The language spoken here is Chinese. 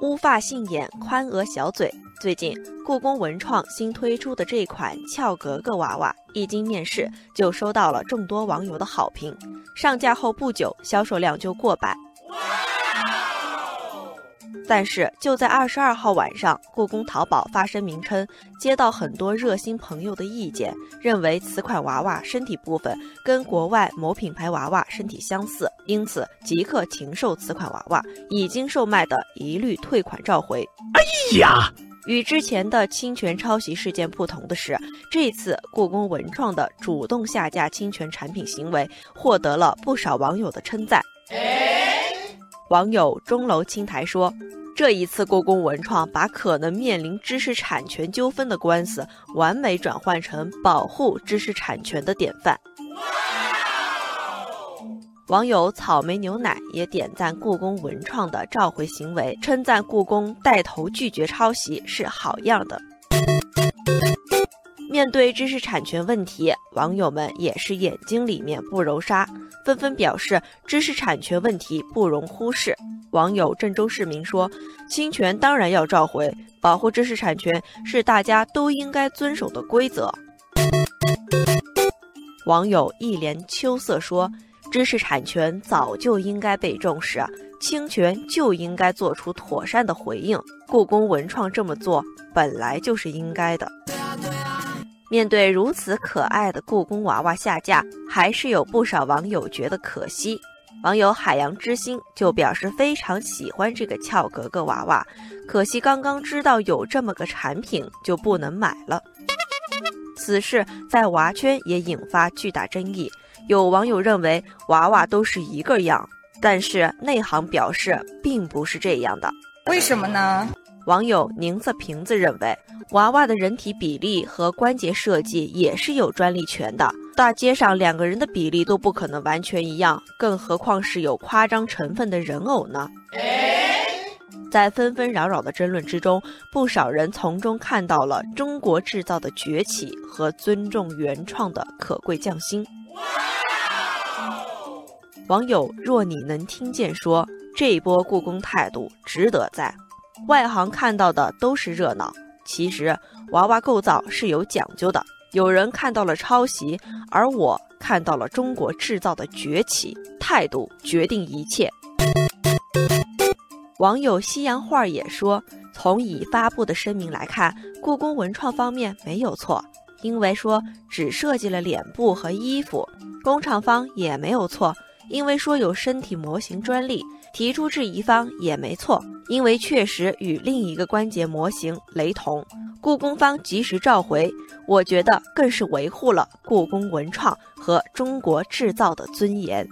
乌发杏眼，宽额小嘴。最近，故宫文创新推出的这款俏格格娃娃一经面世，就收到了众多网友的好评。上架后不久，销售量就过百。但是就在二十二号晚上，故宫淘宝发声明称，接到很多热心朋友的意见，认为此款娃娃身体部分跟国外某品牌娃娃身体相似，因此即刻停售此款娃娃，已经售卖的一律退款召回。哎呀！与之前的侵权抄袭事件不同的是，这次故宫文创的主动下架侵权产品行为，获得了不少网友的称赞。网友钟楼青台说：“这一次故宫文创把可能面临知识产权纠纷的官司，完美转换成保护知识产权的典范。”网友草莓牛奶也点赞故宫文创的召回行为，称赞故宫带头拒绝抄袭是好样的。面对知识产权问题，网友们也是眼睛里面不揉沙，纷纷表示知识产权问题不容忽视。网友郑州市民说：“侵权当然要召回，保护知识产权是大家都应该遵守的规则。”网友一帘秋色说：“知识产权早就应该被重视，侵权就应该做出妥善的回应。故宫文创这么做本来就是应该的。”面对如此可爱的故宫娃娃下架，还是有不少网友觉得可惜。网友海洋之心就表示非常喜欢这个俏格格娃娃，可惜刚刚知道有这么个产品就不能买了。此事在娃圈也引发巨大争议，有网友认为娃娃都是一个样，但是内行表示并不是这样的。为什么呢？网友宁色瓶子认为，娃娃的人体比例和关节设计也是有专利权的。大街上两个人的比例都不可能完全一样，更何况是有夸张成分的人偶呢？在纷纷扰扰的争论之中，不少人从中看到了中国制造的崛起和尊重原创的可贵匠心。网友若你能听见说，这一波故宫态度值得赞。外行看到的都是热闹，其实娃娃构造是有讲究的。有人看到了抄袭，而我看到了中国制造的崛起。态度决定一切。网友西洋画也说，从已发布的声明来看，故宫文创方面没有错，因为说只设计了脸部和衣服，工厂方也没有错。因为说有身体模型专利，提出质疑方也没错，因为确实与另一个关节模型雷同。故宫方及时召回，我觉得更是维护了故宫文创和中国制造的尊严。